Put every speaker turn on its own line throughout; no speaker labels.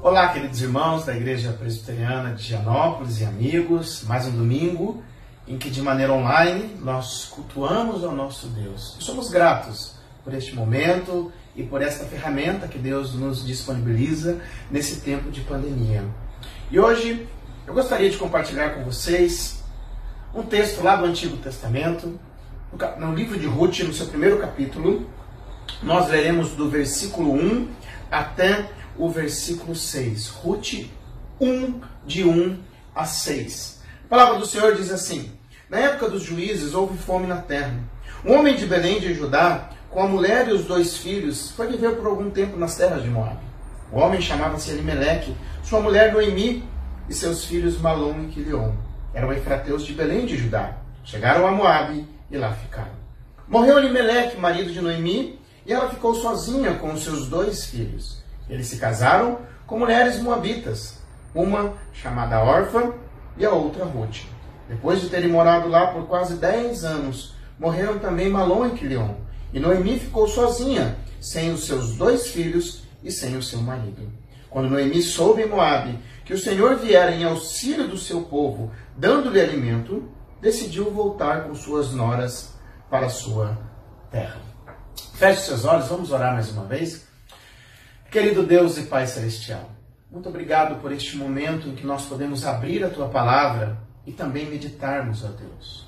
Olá, queridos irmãos da Igreja Presbiteriana de Gianópolis e amigos. Mais um domingo em que, de maneira online, nós cultuamos ao nosso Deus. Somos gratos por este momento e por esta ferramenta que Deus nos disponibiliza nesse tempo de pandemia. E hoje eu gostaria de compartilhar com vocês um texto lá do Antigo Testamento, no livro de Ruth, no seu primeiro capítulo. Nós leremos do versículo 1 até o versículo 6. Ruth 1, de 1 a 6. A palavra do Senhor diz assim: Na época dos juízes houve fome na terra. Um homem de Belém de Judá, com a mulher e os dois filhos, foi viver por algum tempo nas terras de Moab. O homem chamava-se Elimeleque, sua mulher Noemi e seus filhos Malom e Quilion. Eram efrateus de Belém de Judá. Chegaram a Moabe e lá ficaram. Morreu Elimeleque, marido de Noemi, e ela ficou sozinha com os seus dois filhos. Eles se casaram com mulheres moabitas, uma chamada Orfa e a outra Ruth. Depois de terem morado lá por quase dez anos, morreram também Malom e Quilion. E Noemi ficou sozinha, sem os seus dois filhos e sem o seu marido. Quando Noemi soube em Moabe que o Senhor viera em auxílio do seu povo, dando-lhe alimento, decidiu voltar com suas noras para sua terra. Feche seus olhos, vamos orar mais uma vez. Querido Deus e Pai Celestial, muito obrigado por este momento em que nós podemos abrir a Tua palavra e também meditarmos, ó Deus.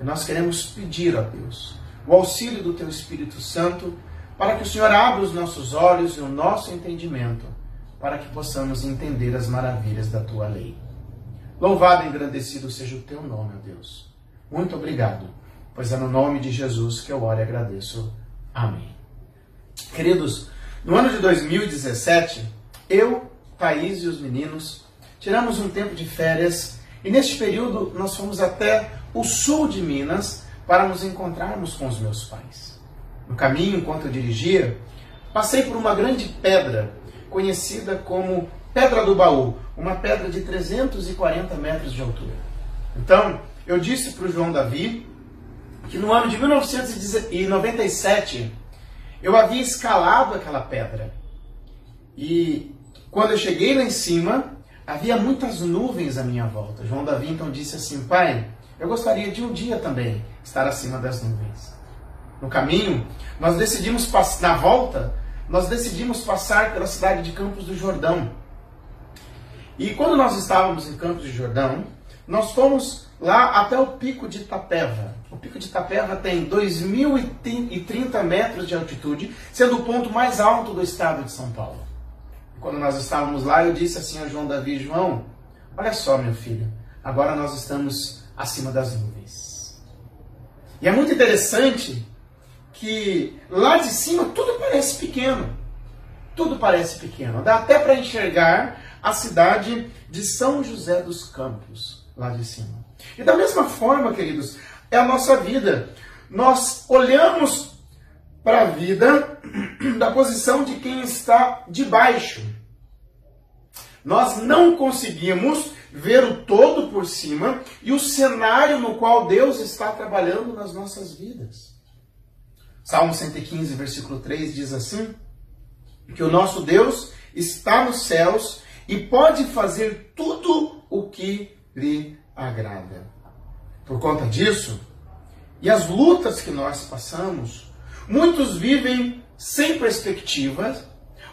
E nós queremos pedir, ó Deus, o auxílio do Teu Espírito Santo para que o Senhor abra os nossos olhos e o nosso entendimento para que possamos entender as maravilhas da Tua lei. Louvado e engrandecido seja o Teu nome, ó Deus. Muito obrigado, pois é no nome de Jesus que eu oro e agradeço. Amém. Queridos, no ano de 2017, eu, Thaís e os meninos tiramos um tempo de férias e neste período nós fomos até o sul de Minas para nos encontrarmos com os meus pais. No caminho, enquanto eu dirigia, passei por uma grande pedra conhecida como Pedra do Baú, uma pedra de 340 metros de altura. Então, eu disse para o João Davi que no ano de 1997 eu havia escalado aquela pedra. E quando eu cheguei lá em cima, havia muitas nuvens à minha volta. João Davi então disse assim: Pai, eu gostaria de um dia também estar acima das nuvens. No caminho, nós decidimos na volta, nós decidimos passar pela cidade de Campos do Jordão. E quando nós estávamos em Campos do Jordão, nós fomos lá até o pico de Itapeva. O pico de Itapeva tem 2.030 metros de altitude, sendo o ponto mais alto do estado de São Paulo. Quando nós estávamos lá, eu disse assim a João Davi, João, olha só, meu filho, agora nós estamos acima das nuvens. E é muito interessante que lá de cima tudo parece pequeno. Tudo parece pequeno. Dá até para enxergar a cidade de São José dos Campos, lá de cima. E da mesma forma, queridos, é a nossa vida. Nós olhamos para a vida da posição de quem está debaixo. Nós não conseguimos ver o todo por cima e o cenário no qual Deus está trabalhando nas nossas vidas. Salmo 115, versículo 3 diz assim: que o nosso Deus está nos céus e pode fazer tudo o que lhe agrada. Por conta disso, e as lutas que nós passamos, muitos vivem sem perspectivas,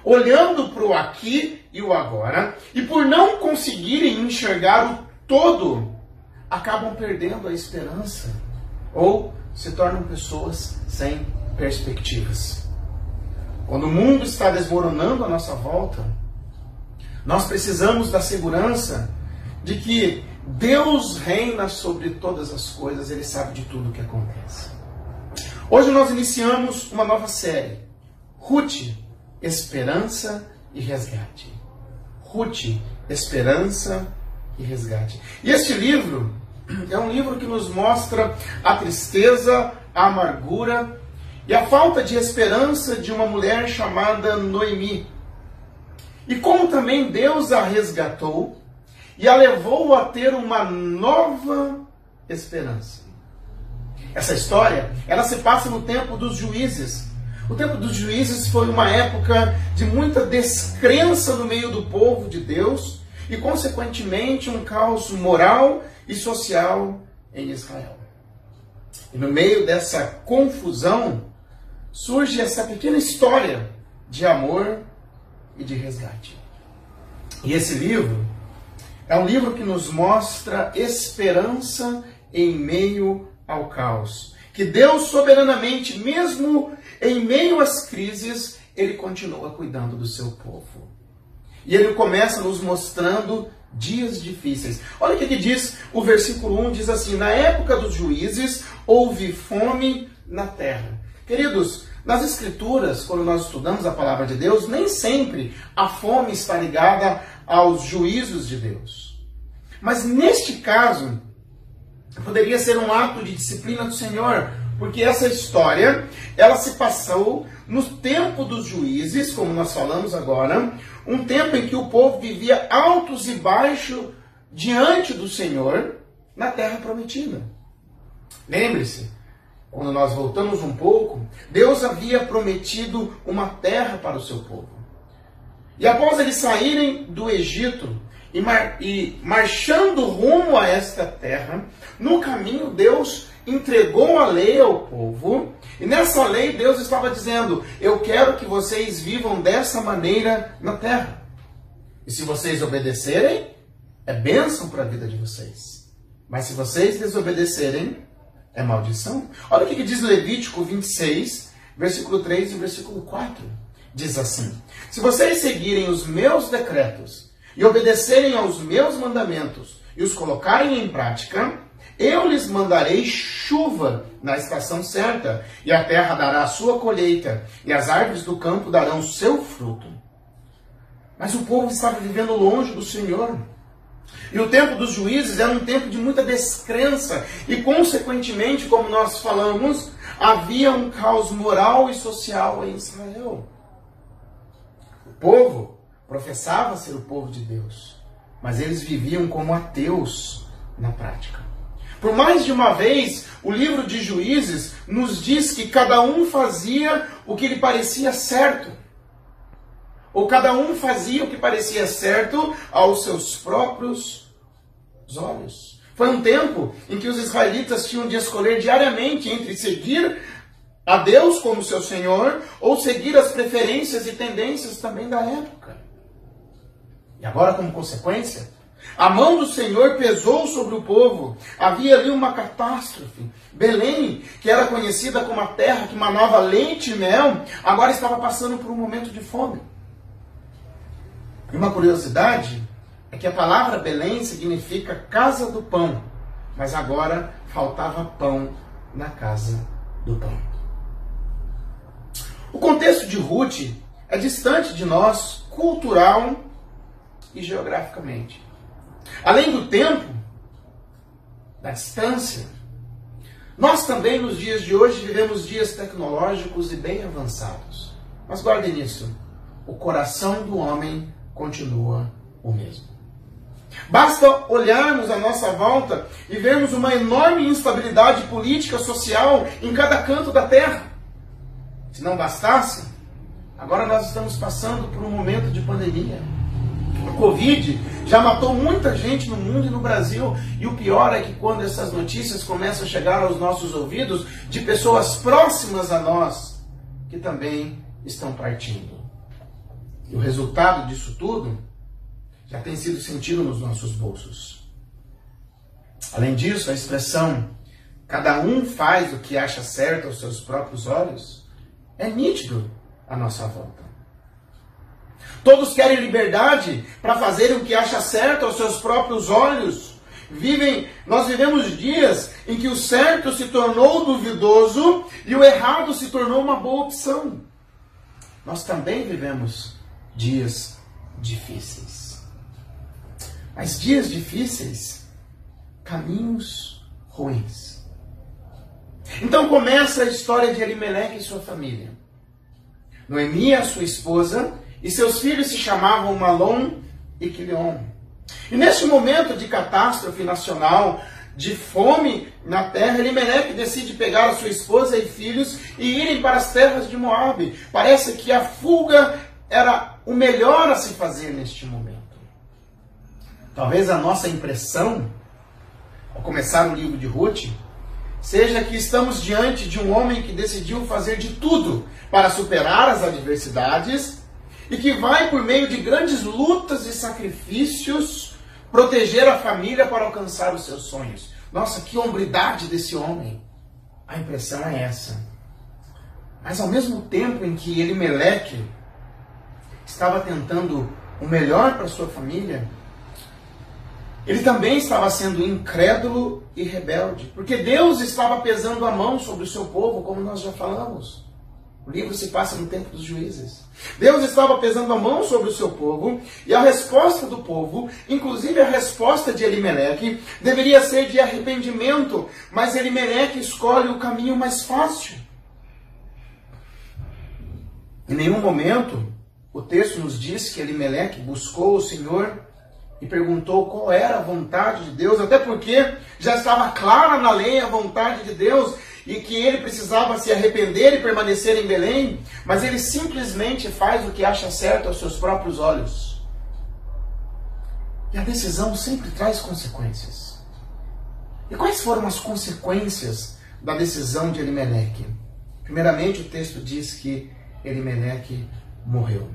olhando para o aqui e o agora, e por não conseguirem enxergar o todo, acabam perdendo a esperança ou se tornam pessoas sem perspectivas. Quando o mundo está desmoronando à nossa volta, nós precisamos da segurança de que Deus reina sobre todas as coisas, Ele sabe de tudo o que acontece. Hoje nós iniciamos uma nova série, Ruth, Esperança e Resgate. Ruth, Esperança e Resgate. E este livro é um livro que nos mostra a tristeza, a amargura e a falta de esperança de uma mulher chamada Noemi. E como também Deus a resgatou e a levou a ter uma nova esperança. Essa história, ela se passa no tempo dos juízes, O tempo dos juízes foi uma época de muita descrença no meio do povo de Deus e, consequentemente, um caos moral e social em Israel. E no meio dessa confusão surge essa pequena história de amor e de resgate. E esse livro é um livro que nos mostra esperança em meio ao caos. Que Deus soberanamente, mesmo em meio às crises, ele continua cuidando do seu povo. E ele começa nos mostrando dias difíceis. Olha o que, que diz o versículo 1: diz assim: Na época dos juízes houve fome na terra. Queridos, nas Escrituras, quando nós estudamos a palavra de Deus, nem sempre a fome está ligada aos juízos de Deus. Mas neste caso, poderia ser um ato de disciplina do Senhor, porque essa história, ela se passou no tempo dos juízes, como nós falamos agora, um tempo em que o povo vivia altos e baixos diante do Senhor na terra prometida. Lembre-se, quando nós voltamos um pouco, Deus havia prometido uma terra para o seu povo. E após eles saírem do Egito e, mar e marchando rumo a esta terra, no caminho Deus entregou a lei ao povo, e nessa lei Deus estava dizendo: Eu quero que vocês vivam dessa maneira na terra. E se vocês obedecerem, é bênção para a vida de vocês. Mas se vocês desobedecerem, é maldição. Olha o que diz Levítico 26, versículo 3 e versículo 4. Diz assim: Se vocês seguirem os meus decretos e obedecerem aos meus mandamentos e os colocarem em prática, eu lhes mandarei chuva na estação certa, e a terra dará a sua colheita, e as árvores do campo darão seu fruto. Mas o povo estava vivendo longe do Senhor. E o tempo dos juízes era um tempo de muita descrença, e consequentemente, como nós falamos, havia um caos moral e social em Israel. Povo professava ser o povo de Deus, mas eles viviam como ateus na prática. Por mais de uma vez, o livro de Juízes nos diz que cada um fazia o que lhe parecia certo. Ou cada um fazia o que parecia certo aos seus próprios olhos. Foi um tempo em que os israelitas tinham de escolher diariamente entre seguir a Deus como seu Senhor ou seguir as preferências e tendências também da época. E agora, como consequência, a mão do Senhor pesou sobre o povo. Havia ali uma catástrofe. Belém, que era conhecida como a terra que manava leite e mel, agora estava passando por um momento de fome. E uma curiosidade é que a palavra Belém significa casa do pão, mas agora faltava pão na casa do pão. O contexto de Ruth é distante de nós cultural e geograficamente. Além do tempo, da distância, nós também nos dias de hoje vivemos dias tecnológicos e bem avançados. Mas guardem isso: o coração do homem continua o mesmo. Basta olharmos à nossa volta e vermos uma enorme instabilidade política, social em cada canto da terra. Se não bastasse, agora nós estamos passando por um momento de pandemia. O Covid já matou muita gente no mundo e no Brasil. E o pior é que quando essas notícias começam a chegar aos nossos ouvidos de pessoas próximas a nós, que também estão partindo. E o resultado disso tudo já tem sido sentido nos nossos bolsos. Além disso, a expressão cada um faz o que acha certo aos seus próprios olhos é nítido à nossa volta. Todos querem liberdade para fazerem o que acha certo aos seus próprios olhos. Vivem, nós vivemos dias em que o certo se tornou duvidoso e o errado se tornou uma boa opção. Nós também vivemos dias difíceis. Mas dias difíceis, caminhos ruins. Então começa a história de Elimelech e sua família. Noemi, a sua esposa, e seus filhos se chamavam Malom e Quilion. E nesse momento de catástrofe nacional, de fome na terra, Elimelec decide pegar a sua esposa e filhos e irem para as terras de Moabe. Parece que a fuga era o melhor a se fazer neste momento. Talvez a nossa impressão, ao começar o livro de Ruth, seja que estamos diante de um homem que decidiu fazer de tudo para superar as adversidades e que vai, por meio de grandes lutas e sacrifícios, proteger a família para alcançar os seus sonhos. Nossa, que hombridade desse homem! A impressão é essa. Mas ao mesmo tempo em que Elimeleque estava tentando o melhor para sua família, ele também estava sendo incrédulo e rebelde, porque Deus estava pesando a mão sobre o seu povo, como nós já falamos. O livro se passa no tempo dos juízes. Deus estava pesando a mão sobre o seu povo, e a resposta do povo, inclusive a resposta de Elimeleque, deveria ser de arrependimento, mas Elimeleque escolhe o caminho mais fácil. Em nenhum momento o texto nos diz que Elimeleque buscou o Senhor e perguntou qual era a vontade de Deus, até porque já estava clara na lei a vontade de Deus e que ele precisava se arrepender e permanecer em Belém, mas ele simplesmente faz o que acha certo aos seus próprios olhos. E a decisão sempre traz consequências. E quais foram as consequências da decisão de Elimeleque? Primeiramente, o texto diz que Elimeleque morreu.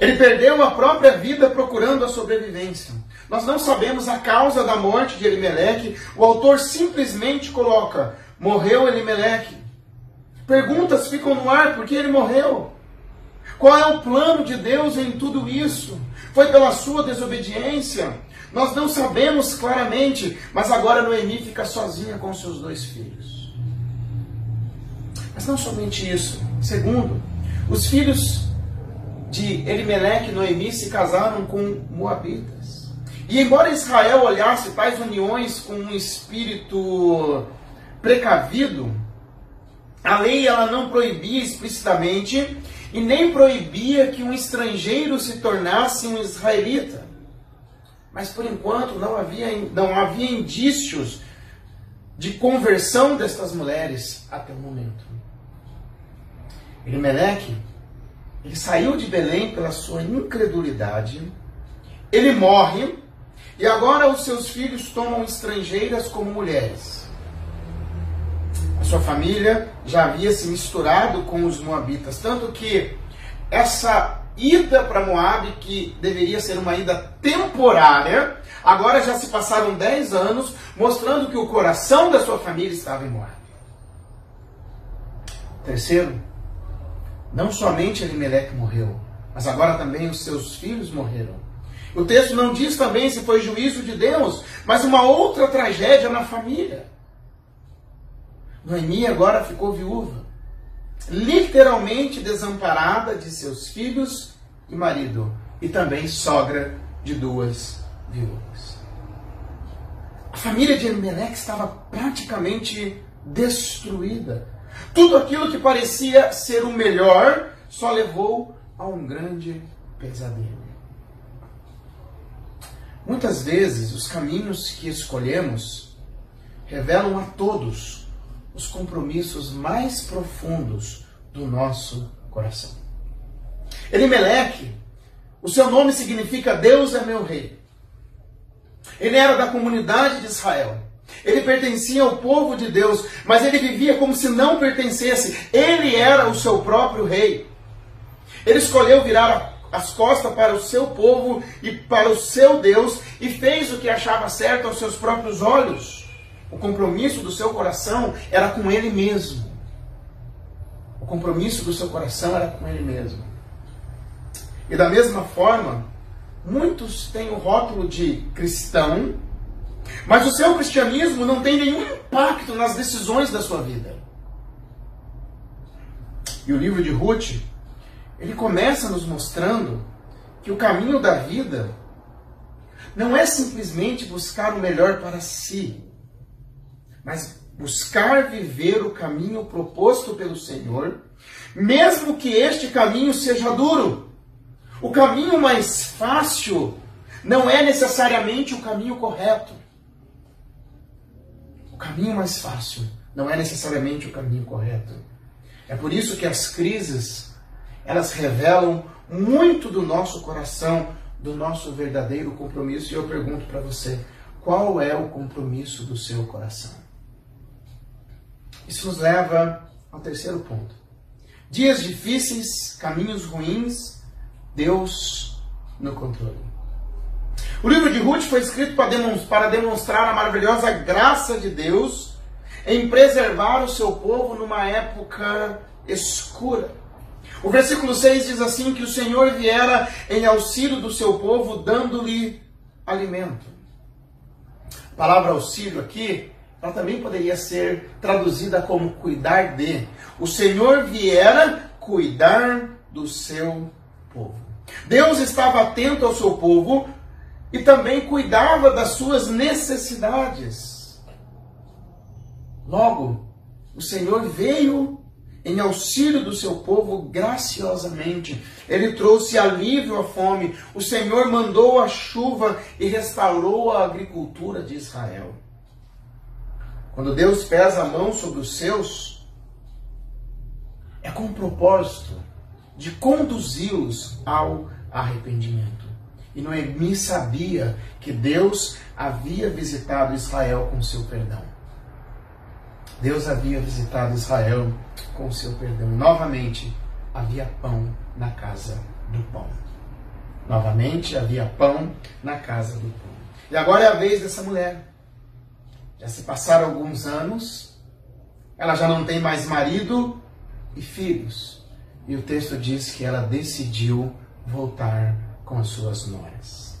Ele perdeu a própria vida procurando a sobrevivência. Nós não sabemos a causa da morte de Elimeleque. O autor simplesmente coloca: morreu Elimeleque. Perguntas ficam no ar: por que ele morreu? Qual é o plano de Deus em tudo isso? Foi pela sua desobediência? Nós não sabemos claramente, mas agora Noemi fica sozinha com seus dois filhos. Mas não somente isso. Segundo, os filhos de Elimeleque e Noemi se casaram com Moabitas. E embora Israel olhasse tais uniões com um espírito precavido, a lei ela não proibia explicitamente e nem proibia que um estrangeiro se tornasse um israelita. Mas por enquanto não havia, não havia indícios de conversão destas mulheres até o momento. Elimeleque ele saiu de Belém pela sua incredulidade. Ele morre. E agora os seus filhos tomam estrangeiras como mulheres. A sua família já havia se misturado com os moabitas. Tanto que essa ida para Moab, que deveria ser uma ida temporária, agora já se passaram 10 anos, mostrando que o coração da sua família estava em Moab. Terceiro, não somente Elimelec morreu, mas agora também os seus filhos morreram. O texto não diz também se foi juízo de Deus, mas uma outra tragédia na família. Noemi agora ficou viúva, literalmente desamparada de seus filhos e marido, e também sogra de duas viúvas. A família de Elimelec estava praticamente destruída. Tudo aquilo que parecia ser o melhor só levou a um grande pesadelo. Muitas vezes os caminhos que escolhemos revelam a todos os compromissos mais profundos do nosso coração. Elimeleque, o seu nome significa Deus é meu rei. Ele era da comunidade de Israel. Ele pertencia ao povo de Deus, mas ele vivia como se não pertencesse. Ele era o seu próprio rei. Ele escolheu virar as costas para o seu povo e para o seu Deus e fez o que achava certo aos seus próprios olhos. O compromisso do seu coração era com ele mesmo. O compromisso do seu coração era com ele mesmo. E da mesma forma, muitos têm o rótulo de cristão, mas o seu cristianismo não tem nenhum impacto nas decisões da sua vida. E o livro de Ruth, ele começa nos mostrando que o caminho da vida não é simplesmente buscar o melhor para si, mas buscar viver o caminho proposto pelo Senhor, mesmo que este caminho seja duro. O caminho mais fácil não é necessariamente o caminho correto. Caminho mais fácil não é necessariamente o caminho correto. É por isso que as crises, elas revelam muito do nosso coração, do nosso verdadeiro compromisso. E eu pergunto para você, qual é o compromisso do seu coração? Isso nos leva ao terceiro ponto. Dias difíceis, caminhos ruins, Deus no controle. O livro de Ruth foi escrito para demonstrar a maravilhosa graça de Deus em preservar o seu povo numa época escura. O versículo 6 diz assim: que o Senhor viera em auxílio do seu povo, dando-lhe alimento. A palavra auxílio aqui, ela também poderia ser traduzida como cuidar de. O Senhor viera cuidar do seu povo. Deus estava atento ao seu povo e também cuidava das suas necessidades. Logo, o Senhor veio em auxílio do seu povo graciosamente. Ele trouxe alívio à fome. O Senhor mandou a chuva e restaurou a agricultura de Israel. Quando Deus pesa a mão sobre os seus, é com o propósito de conduzi-los ao arrependimento. E Noemi sabia que Deus havia visitado Israel com seu perdão. Deus havia visitado Israel com seu perdão. Novamente havia pão na casa do pão. Novamente havia pão na casa do pão. E agora é a vez dessa mulher. Já se passaram alguns anos, ela já não tem mais marido e filhos. E o texto diz que ela decidiu voltar com as suas noras.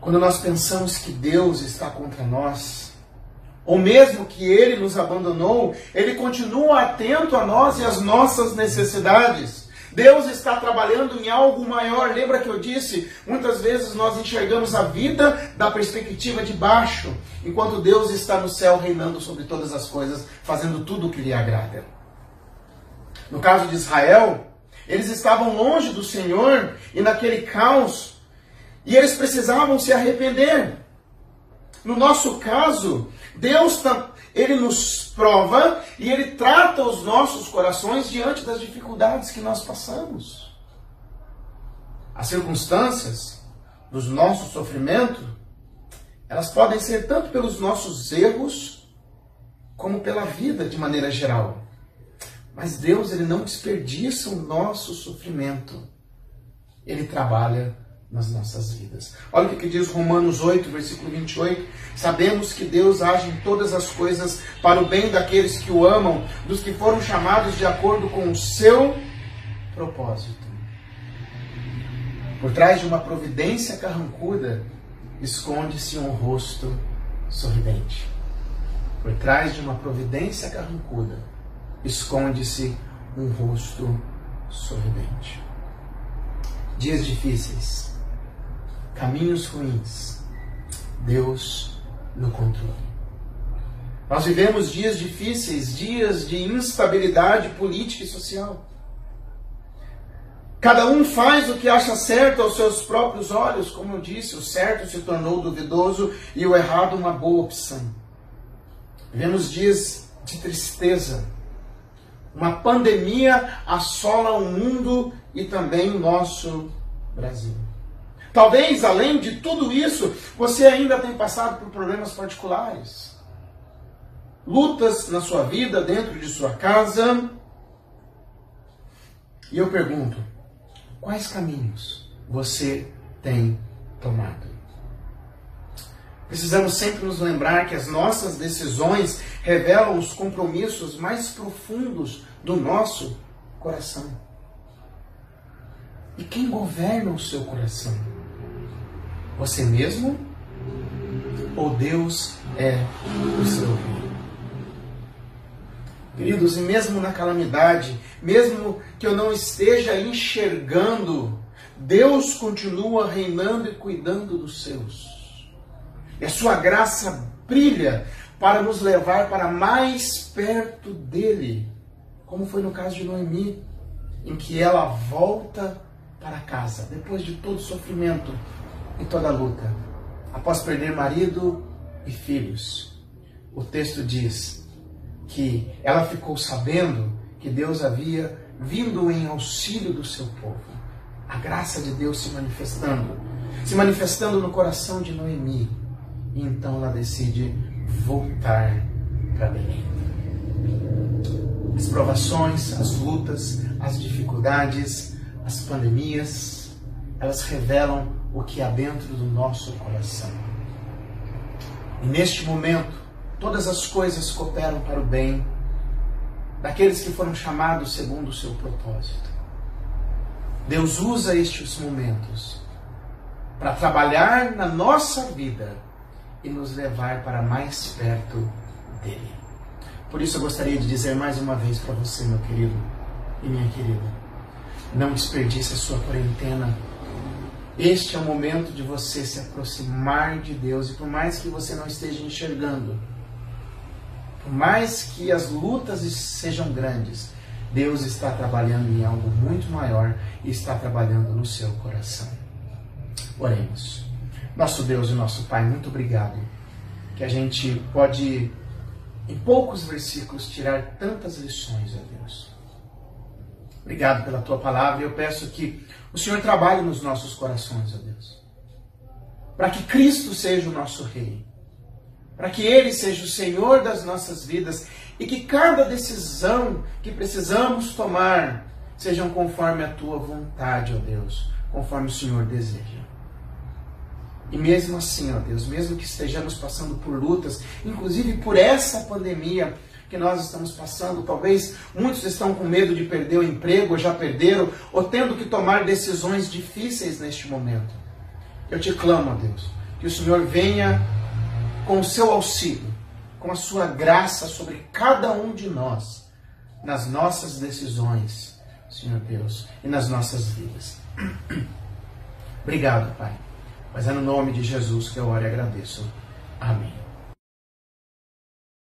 Quando nós pensamos que Deus está contra nós, ou mesmo que ele nos abandonou, ele continua atento a nós e às nossas necessidades. Deus está trabalhando em algo maior. Lembra que eu disse? Muitas vezes nós enxergamos a vida da perspectiva de baixo, enquanto Deus está no céu reinando sobre todas as coisas, fazendo tudo o que lhe agrada. No caso de Israel, eles estavam longe do Senhor e naquele caos, e eles precisavam se arrepender. No nosso caso, Deus ele nos prova e ele trata os nossos corações diante das dificuldades que nós passamos. As circunstâncias do nosso sofrimento, elas podem ser tanto pelos nossos erros como pela vida de maneira geral. Mas Deus ele não desperdiça o nosso sofrimento. Ele trabalha nas nossas vidas. Olha o que diz Romanos 8, versículo 28. Sabemos que Deus age em todas as coisas para o bem daqueles que o amam, dos que foram chamados de acordo com o seu propósito. Por trás de uma providência carrancuda, esconde-se um rosto sorridente. Por trás de uma providência carrancuda, esconde-se um rosto sorridente. Dias difíceis caminhos ruins, Deus no controle. Nós vivemos dias difíceis, dias de instabilidade política e social. Cada um faz o que acha certo aos seus próprios olhos, como eu disse, o certo se tornou duvidoso e o errado uma boa opção. Vivemos dias de tristeza. Uma pandemia assola o mundo e também o nosso Brasil. Talvez, além de tudo isso, você ainda tenha passado por problemas particulares. Lutas na sua vida, dentro de sua casa. E eu pergunto: quais caminhos você tem tomado? Precisamos sempre nos lembrar que as nossas decisões revelam os compromissos mais profundos do nosso coração. E quem governa o seu coração? Você mesmo ou Deus é o seu rei? Queridos, e mesmo na calamidade, mesmo que eu não esteja enxergando, Deus continua reinando e cuidando dos seus. E a sua graça brilha para nos levar para mais perto dele, como foi no caso de Noemi, em que ela volta para casa depois de todo o sofrimento, e toda luta. Após perder marido e filhos. O texto diz que ela ficou sabendo que Deus havia vindo em auxílio do seu povo. A graça de Deus se manifestando, se manifestando no coração de Noemi. E então ela decide voltar para Belém. As provações, as lutas, as dificuldades, as pandemias, elas revelam o que há dentro do nosso coração. E neste momento, todas as coisas cooperam para o bem daqueles que foram chamados segundo o seu propósito. Deus usa estes momentos para trabalhar na nossa vida e nos levar para mais perto dele. Por isso eu gostaria de dizer mais uma vez para você, meu querido e minha querida, não desperdice a sua quarentena. Este é o momento de você se aproximar de Deus e por mais que você não esteja enxergando, por mais que as lutas sejam grandes, Deus está trabalhando em algo muito maior e está trabalhando no seu coração. Oremos. Nosso Deus e nosso Pai, muito obrigado que a gente pode, em poucos versículos, tirar tantas lições, ó Deus. Obrigado pela tua palavra e eu peço que o Senhor trabalhe nos nossos corações, ó Deus. Para que Cristo seja o nosso Rei para que Ele seja o Senhor das nossas vidas e que cada decisão que precisamos tomar sejam conforme a tua vontade, ó Deus, conforme o Senhor deseja. E mesmo assim, ó Deus, mesmo que estejamos passando por lutas, inclusive por essa pandemia que nós estamos passando, talvez muitos estão com medo de perder o emprego, ou já perderam, ou tendo que tomar decisões difíceis neste momento. Eu te clamo, ó Deus, que o Senhor venha com o seu auxílio, com a sua graça sobre cada um de nós, nas nossas decisões, Senhor Deus, e nas nossas vidas. Obrigado, Pai. Mas é no nome de Jesus que eu oro e agradeço. Amém.